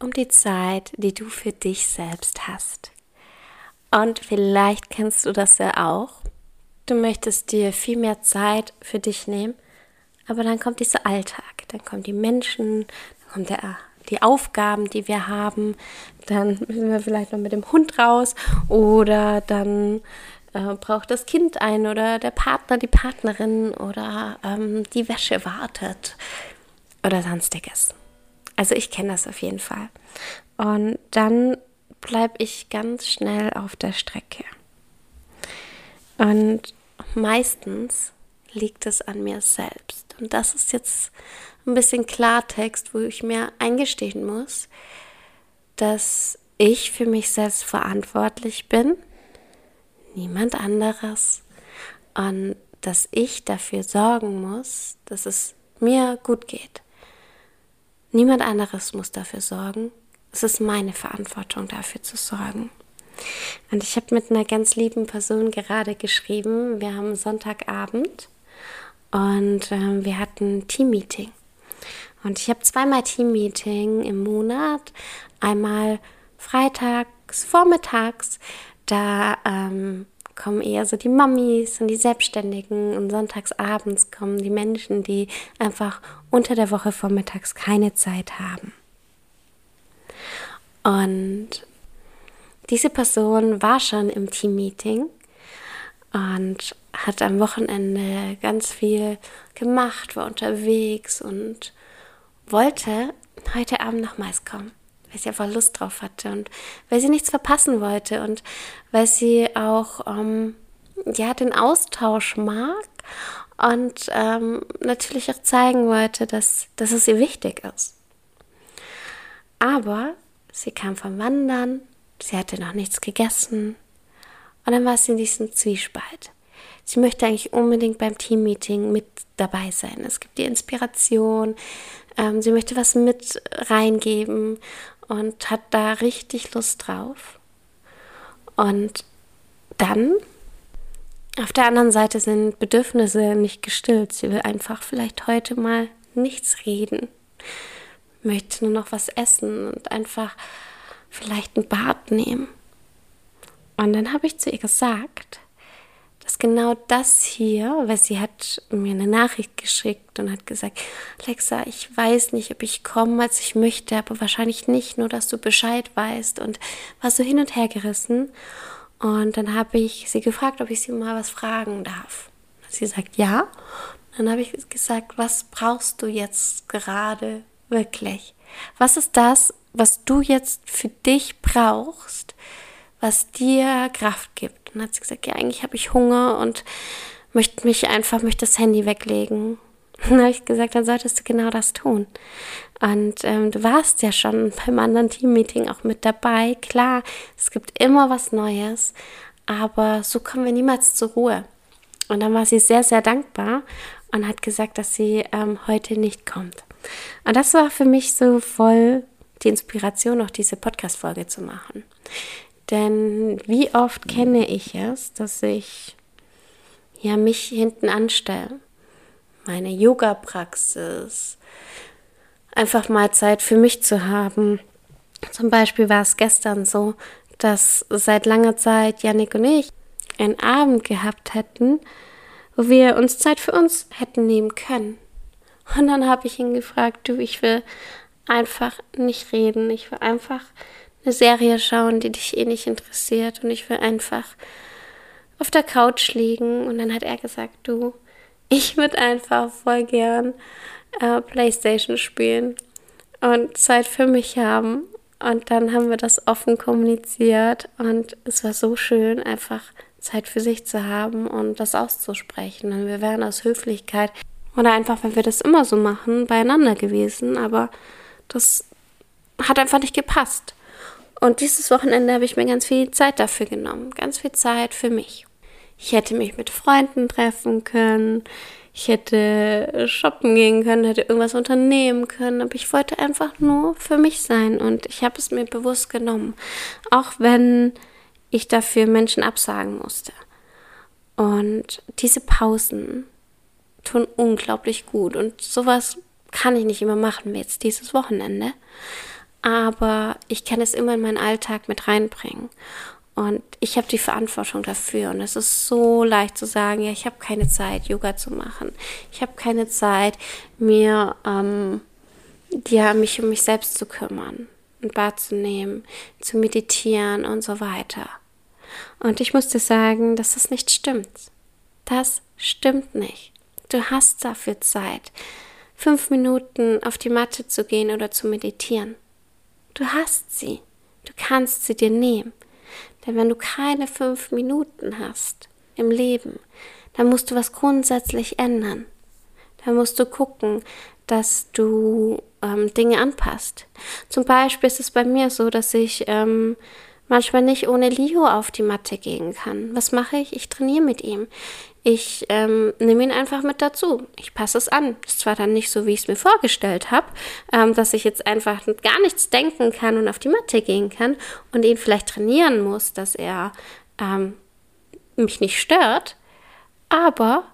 um die Zeit, die du für dich selbst hast. Und vielleicht kennst du das ja auch. Du möchtest dir viel mehr Zeit für dich nehmen, aber dann kommt dieser Alltag, dann kommen die Menschen, dann kommt der, die Aufgaben, die wir haben, dann müssen wir vielleicht noch mit dem Hund raus oder dann äh, braucht das Kind ein oder der Partner, die Partnerin oder ähm, die Wäsche wartet oder sonstiges. Also ich kenne das auf jeden Fall. Und dann bleibe ich ganz schnell auf der Strecke. Und meistens liegt es an mir selbst. Und das ist jetzt ein bisschen Klartext, wo ich mir eingestehen muss, dass ich für mich selbst verantwortlich bin, niemand anderes. Und dass ich dafür sorgen muss, dass es mir gut geht. Niemand anderes muss dafür sorgen. Es ist meine Verantwortung, dafür zu sorgen. Und ich habe mit einer ganz lieben Person gerade geschrieben. Wir haben Sonntagabend und äh, wir hatten Teammeeting. Und ich habe zweimal Teammeeting im Monat. Einmal freitags, vormittags. Da ähm, kommen eher so die Mamis und die Selbstständigen und sonntags abends kommen die Menschen, die einfach unter der Woche vormittags keine Zeit haben. Und diese Person war schon im Teammeeting und hat am Wochenende ganz viel gemacht, war unterwegs und wollte heute Abend nochmals kommen weil sie einfach Lust drauf hatte und weil sie nichts verpassen wollte und weil sie auch ähm, ja, den Austausch mag und ähm, natürlich auch zeigen wollte, dass, dass es ihr wichtig ist. Aber sie kam vom Wandern, sie hatte noch nichts gegessen und dann war sie in diesem Zwiespalt. Sie möchte eigentlich unbedingt beim Teammeeting mit dabei sein. Es gibt die Inspiration, ähm, sie möchte was mit reingeben und hat da richtig Lust drauf. Und dann auf der anderen Seite sind Bedürfnisse nicht gestillt. Sie will einfach vielleicht heute mal nichts reden, möchte nur noch was essen und einfach vielleicht ein Bad nehmen. Und dann habe ich zu ihr gesagt, dass genau das hier, weil sie hat mir eine Nachricht geschickt und hat gesagt, Alexa, ich weiß nicht, ob ich komme, als ich möchte, aber wahrscheinlich nicht, nur dass du Bescheid weißt und war so hin und her gerissen. Und dann habe ich sie gefragt, ob ich sie mal was fragen darf. Sie sagt ja. Dann habe ich gesagt, was brauchst du jetzt gerade wirklich? Was ist das, was du jetzt für dich brauchst, was dir Kraft gibt? Dann hat sie gesagt, ja, eigentlich habe ich Hunger und möchte mich einfach, möchte das Handy weglegen. Dann habe ich gesagt, dann solltest du genau das tun. Und ähm, du warst ja schon beim anderen Teammeeting auch mit dabei. Klar, es gibt immer was Neues, aber so kommen wir niemals zur Ruhe. Und dann war sie sehr, sehr dankbar und hat gesagt, dass sie ähm, heute nicht kommt. Und das war für mich so voll die Inspiration, auch diese Podcast-Folge zu machen. Denn wie oft kenne ich es, dass ich ja mich hinten anstelle, meine Yoga-Praxis, einfach mal Zeit für mich zu haben. Zum Beispiel war es gestern so, dass seit langer Zeit Janik und ich einen Abend gehabt hätten, wo wir uns Zeit für uns hätten nehmen können. Und dann habe ich ihn gefragt, du, ich will einfach nicht reden, ich will einfach eine Serie schauen, die dich eh nicht interessiert und ich will einfach auf der Couch liegen. Und dann hat er gesagt, du, ich würde einfach voll gern äh, Playstation spielen und Zeit für mich haben. Und dann haben wir das offen kommuniziert und es war so schön, einfach Zeit für sich zu haben und das auszusprechen. Und wir wären aus Höflichkeit oder einfach, wenn wir das immer so machen, beieinander gewesen, aber das hat einfach nicht gepasst. Und dieses Wochenende habe ich mir ganz viel Zeit dafür genommen, ganz viel Zeit für mich. Ich hätte mich mit Freunden treffen können, ich hätte shoppen gehen können, hätte irgendwas unternehmen können, aber ich wollte einfach nur für mich sein und ich habe es mir bewusst genommen, auch wenn ich dafür Menschen absagen musste. Und diese Pausen tun unglaublich gut und sowas kann ich nicht immer machen wie jetzt dieses Wochenende, aber ich kann es immer in meinen Alltag mit reinbringen. Und ich habe die Verantwortung dafür. Und es ist so leicht zu sagen, ja, ich habe keine Zeit, Yoga zu machen. Ich habe keine Zeit, mir ähm, ja, mich um mich selbst zu kümmern, ein Bad zu nehmen, zu meditieren und so weiter. Und ich muss dir sagen, dass das nicht stimmt. Das stimmt nicht. Du hast dafür Zeit, fünf Minuten auf die Matte zu gehen oder zu meditieren. Du hast sie. Du kannst sie dir nehmen. Denn wenn du keine fünf Minuten hast im Leben, dann musst du was grundsätzlich ändern. Dann musst du gucken, dass du ähm, Dinge anpasst. Zum Beispiel ist es bei mir so, dass ich ähm, manchmal nicht ohne Leo auf die Matte gehen kann. Was mache ich? Ich trainiere mit ihm. Ich ähm, nehme ihn einfach mit dazu. Ich passe es an. Ist zwar dann nicht so, wie ich es mir vorgestellt habe, ähm, dass ich jetzt einfach gar nichts denken kann und auf die Matte gehen kann und ihn vielleicht trainieren muss, dass er ähm, mich nicht stört. Aber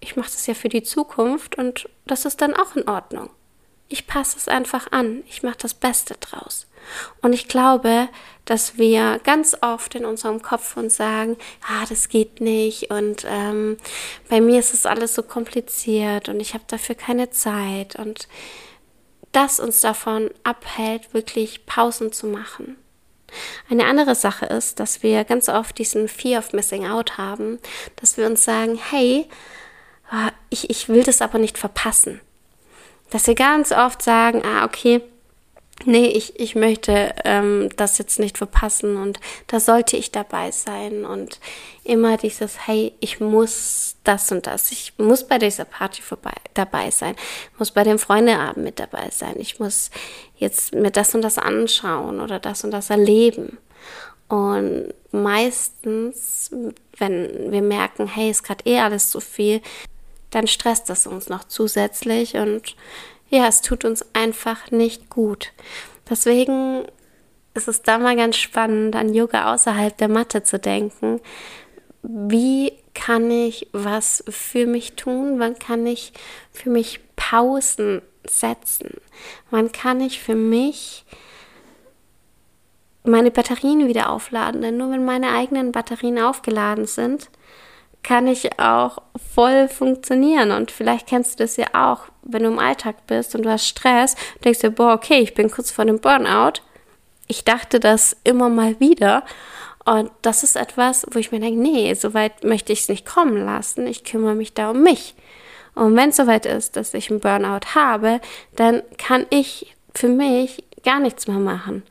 ich mache das ja für die Zukunft und das ist dann auch in Ordnung. Ich passe es einfach an. Ich mache das Beste draus. Und ich glaube, dass wir ganz oft in unserem Kopf uns sagen, ah, das geht nicht und ähm, bei mir ist es alles so kompliziert und ich habe dafür keine Zeit und das uns davon abhält, wirklich Pausen zu machen. Eine andere Sache ist, dass wir ganz oft diesen Fear of Missing Out haben, dass wir uns sagen, hey, ah, ich, ich will das aber nicht verpassen. Dass wir ganz oft sagen, ah, okay, nee, ich, ich möchte ähm, das jetzt nicht verpassen und da sollte ich dabei sein und immer dieses, hey, ich muss das und das, ich muss bei dieser Party vorbei, dabei sein, muss bei dem Freundeabend mit dabei sein, ich muss jetzt mir das und das anschauen oder das und das erleben. Und meistens, wenn wir merken, hey, ist gerade eh alles zu viel, dann stresst das uns noch zusätzlich und ja, es tut uns einfach nicht gut. Deswegen ist es da mal ganz spannend, an Yoga außerhalb der Matte zu denken. Wie kann ich was für mich tun? Wann kann ich für mich Pausen setzen? Wann kann ich für mich meine Batterien wieder aufladen? Denn nur wenn meine eigenen Batterien aufgeladen sind, kann ich auch voll funktionieren. Und vielleicht kennst du das ja auch, wenn du im Alltag bist und du hast Stress, denkst du, boah, okay, ich bin kurz vor dem Burnout. Ich dachte das immer mal wieder. Und das ist etwas, wo ich mir denke, nee, so weit möchte ich es nicht kommen lassen. Ich kümmere mich da um mich. Und wenn es soweit ist, dass ich einen Burnout habe, dann kann ich für mich gar nichts mehr machen.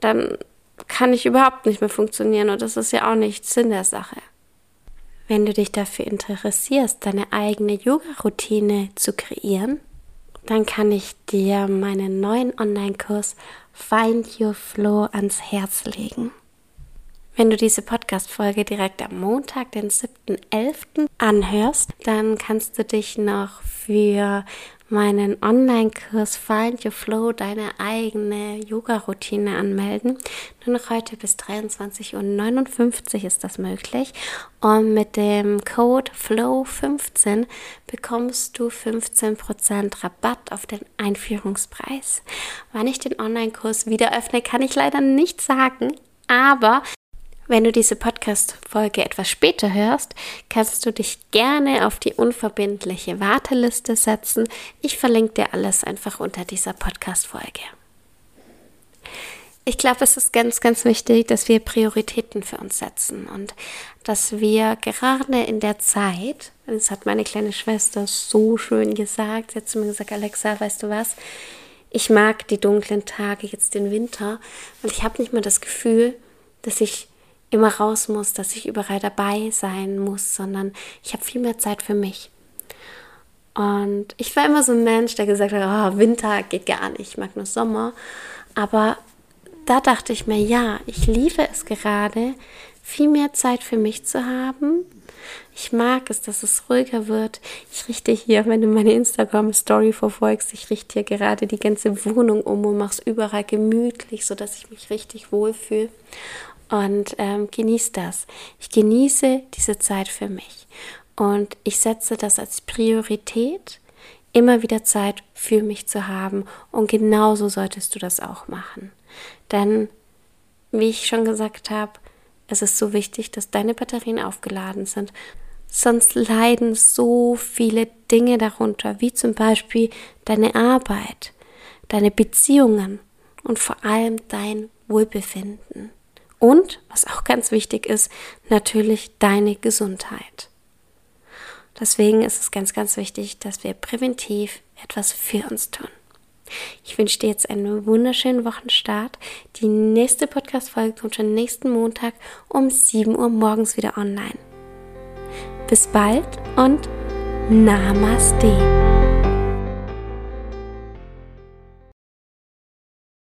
Dann kann ich überhaupt nicht mehr funktionieren und das ist ja auch nicht Sinn der Sache. Wenn du dich dafür interessierst, deine eigene Yoga-Routine zu kreieren, dann kann ich dir meinen neuen Online-Kurs Find Your Flow ans Herz legen. Wenn du diese Podcast-Folge direkt am Montag, den 7.11. anhörst, dann kannst du dich noch für meinen Online-Kurs Find Your Flow, deine eigene Yoga-Routine anmelden. Nur noch heute bis 23.59 Uhr ist das möglich. Und mit dem Code FLOW15 bekommst du 15% Rabatt auf den Einführungspreis. Wann ich den Online-Kurs wieder öffne, kann ich leider nicht sagen. Aber wenn du diese Podcast-Folge etwas später hörst, kannst du dich gerne auf die unverbindliche Warteliste setzen. Ich verlinke dir alles einfach unter dieser Podcast-Folge. Ich glaube, es ist ganz, ganz wichtig, dass wir Prioritäten für uns setzen und dass wir gerade in der Zeit, das hat meine kleine Schwester so schön gesagt, sie hat zu mir gesagt, Alexa, weißt du was, ich mag die dunklen Tage, jetzt den Winter, weil ich habe nicht mehr das Gefühl, dass ich immer raus muss, dass ich überall dabei sein muss, sondern ich habe viel mehr Zeit für mich. Und ich war immer so ein Mensch, der gesagt hat, oh, Winter geht gar nicht, ich mag nur Sommer. Aber da dachte ich mir, ja, ich liebe es gerade, viel mehr Zeit für mich zu haben. Ich mag es, dass es ruhiger wird. Ich richte hier, wenn du meine Instagram-Story verfolgst, ich richte hier gerade die ganze Wohnung um und mache es überall gemütlich, sodass ich mich richtig wohlfühle. Und ähm, genieße das. Ich genieße diese Zeit für mich. Und ich setze das als Priorität, immer wieder Zeit für mich zu haben. Und genauso solltest du das auch machen. Denn, wie ich schon gesagt habe, es ist so wichtig, dass deine Batterien aufgeladen sind. Sonst leiden so viele Dinge darunter, wie zum Beispiel deine Arbeit, deine Beziehungen und vor allem dein Wohlbefinden. Und, was auch ganz wichtig ist, natürlich deine Gesundheit. Deswegen ist es ganz, ganz wichtig, dass wir präventiv etwas für uns tun. Ich wünsche dir jetzt einen wunderschönen Wochenstart. Die nächste Podcast-Folge kommt schon nächsten Montag um 7 Uhr morgens wieder online. Bis bald und Namaste.